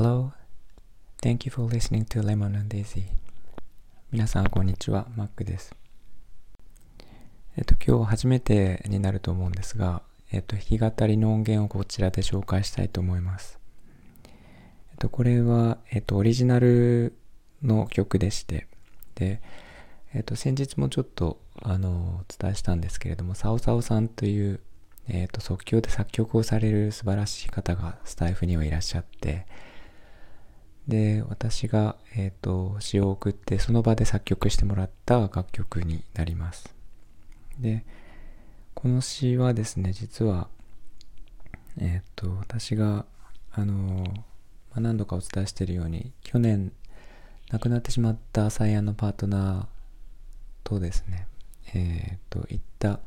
Hello. Thank you for listening to Lemon and Daisy. 皆さん、こんにちは。マックです。えっと、今日初めてになると思うんですが、えっと、弾き語りの音源をこちらで紹介したいと思います。えっと、これは、えっと、オリジナルの曲でして、で、えっと、先日もちょっと、あの、お伝えしたんですけれども、サオサオさんという、えっと、即興で作曲をされる素晴らしい方がスタイフにはいらっしゃって、で、私が、えっ、と、詩を送って、その場で作曲してもらった楽曲になります。で、この詩はですね、実は、えっ、と、私が、あの、ま、何度かお伝えしているように、去年、亡くなってしまったサイアンのパートナーとですね、えっ、と、行った、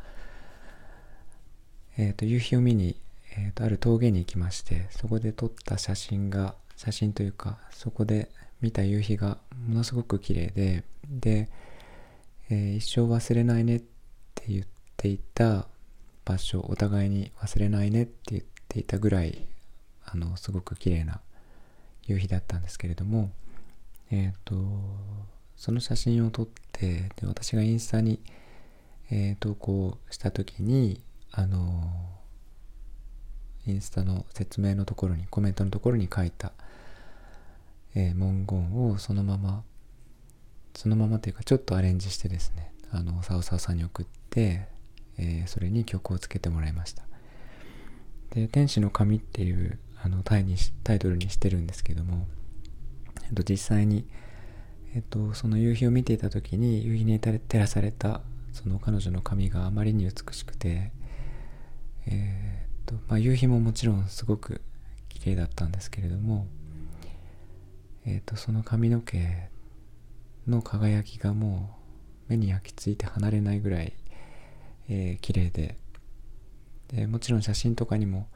えっ、と、夕日を見に、えっ、と、ある峠に行きまして、そこで撮った写真が、写真というかそこで見た夕日がものすごく綺麗でで、えー一生忘れないねって言っていた場所お互いに忘れないねって言っていたぐらいあのすごく綺麗な夕日だったんですけれどもえっ、とその写真を撮ってで私がインスタに、えー投稿した時にあのインスタの説明のところにコメントのところに書いた、えー文言をそのままそのままというかちょっとアレンジしてですねあのサオサオさんに送って、えーそれに曲をつけてもらいました。で「天使の髪」っていうあのタイにタイトルにしてるんですけども、えっと、実際に、えっと、その夕日を見ていた時に夕日に照らされたその彼女の髪があまりに美しくてえーっとまあ、夕日ももちろんすごく綺麗だったんですけれども、えーとその髪の毛の輝きがもう目に焼き付いて離れないぐらい、えー綺麗ででもちろん写真とかにも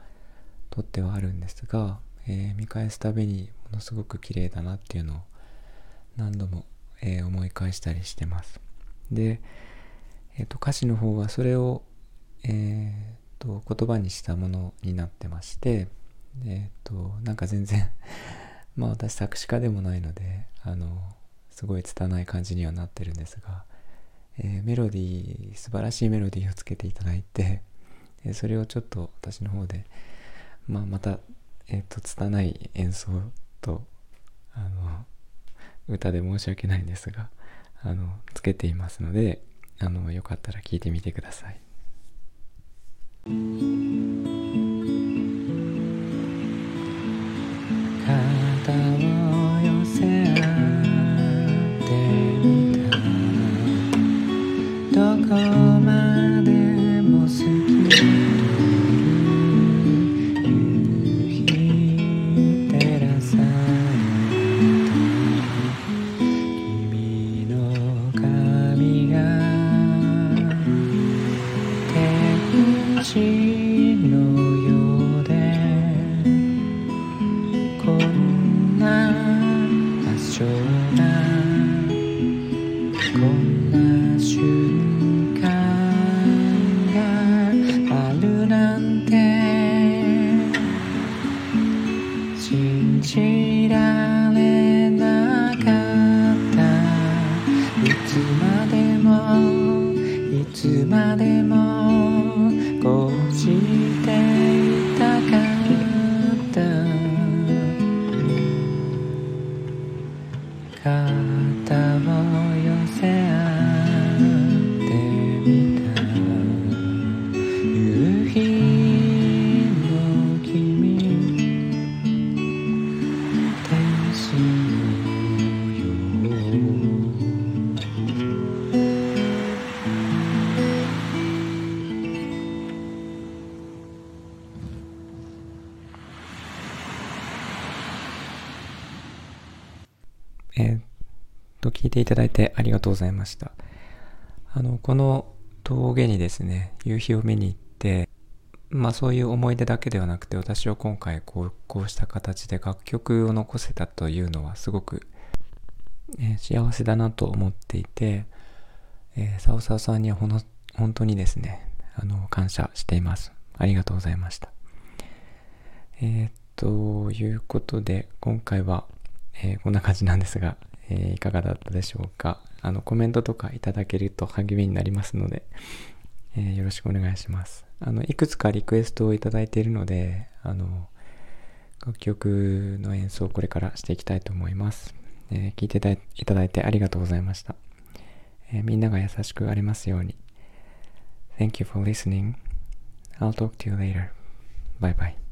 撮ってはあるんですが、えー見返すたびにものすごく綺麗だなっていうのを何度も、えー思い返したりしてます。で、えー、と歌詞の方はそれを、えーと言葉にしたものになってましてえっ、となんか全然まあ私作詞家でもないのであのすごい拙い感じにはなってるんですが、えーメロディー素晴らしいメロディーをつけていただいてでそれをちょっと私の方で、まあ、また、えー、と拙い演奏とあの歌で申し訳ないんですがあのつけていますのであのよかったら聴いてみてください。使えっと、聞いていただいてありがとうございました。あの、この峠にですね、夕日を見に行って、まあそういう思い出だけではなくて、私は今回こう、こうした形で楽曲を残せたというのはすごく、え幸せだなと思っていて、えー、サオサオさんにはほの本当にですね、あの、感謝しています。ありがとうございました。えーっということで、今回は、えー、こんな感じなんですが、えー、いかがだったでしょうか。あの、コメントとかいただけると励みになりますので、えー、よろしくお願いします。あの、いくつかリクエストをいただいているので、あの、楽曲の演奏をこれからしていきたいと思います。えー、聞いていただいてありがとうございました。えー、みんなが優しくありますように。Thank you for listening. I'll talk to you later. Bye bye.